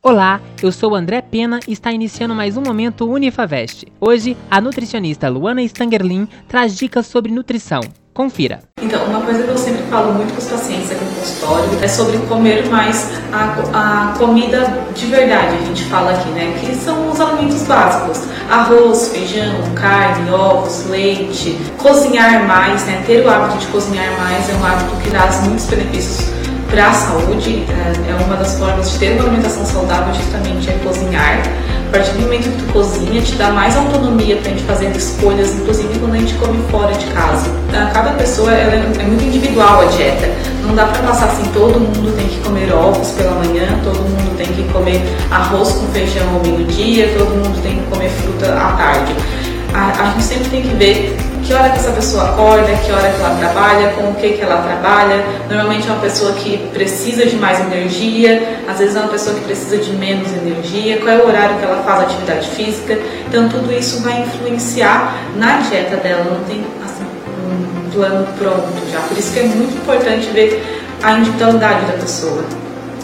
Olá, eu sou André Pena e está iniciando mais um momento Unifavest. Hoje, a nutricionista Luana Stangerlin traz dicas sobre nutrição. Confira. Então, uma coisa que eu sempre falo muito com os pacientes aqui no consultório é sobre comer mais a, a comida de verdade, a gente fala aqui, né? Que são os alimentos básicos: arroz, feijão, carne, ovos, leite. Cozinhar mais, né? Ter o hábito de cozinhar mais é um hábito que traz muitos benefícios para a saúde, é, é uma das formas de ter uma alimentação saudável justamente é cozinhar. A partir do momento que tu cozinha, te dá mais autonomia para a gente fazer escolhas, inclusive quando a gente come fora de casa. Cada pessoa é, é muito individual a dieta. Não dá para passar assim, todo mundo tem que comer ovos pela manhã, todo mundo tem que comer arroz com feijão ao meio-dia, todo mundo tem que comer fruta à tarde. A, a gente sempre tem que ver que hora que essa pessoa acorda, que hora que ela trabalha, com o que, que ela trabalha. Normalmente é uma pessoa que precisa de mais energia, às vezes é uma pessoa que precisa de menos energia, qual é o horário que ela faz atividade física. Então tudo isso vai influenciar na dieta dela, não tem assim, um plano pronto já. Por isso que é muito importante ver a individualidade da pessoa.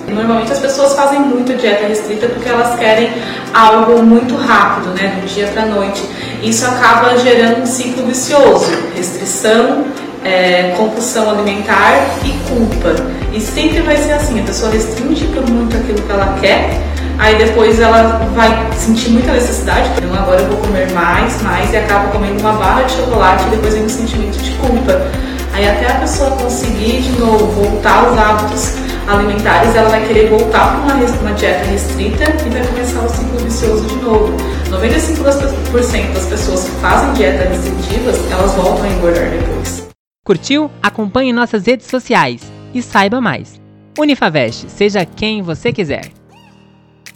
Normalmente as pessoas fazem muito dieta restrita porque elas querem algo muito rápido, né, do dia para noite. Isso acaba gerando um ciclo vicioso, restrição, é, compulsão alimentar e culpa. E sempre vai ser assim, a pessoa restringe muito aquilo que ela quer, aí depois ela vai sentir muita necessidade, então agora eu vou comer mais, mais, e acaba comendo uma barra de chocolate e depois vem um sentimento de culpa. Aí até a pessoa conseguir de novo voltar aos hábitos alimentares, ela vai querer voltar para uma, uma dieta restrita e vai começar o ciclo vicioso de novo. 95% das pessoas que fazem dietas restritivas, elas voltam a engordar depois. Curtiu? Acompanhe nossas redes sociais e saiba mais. Unifavest, seja quem você quiser.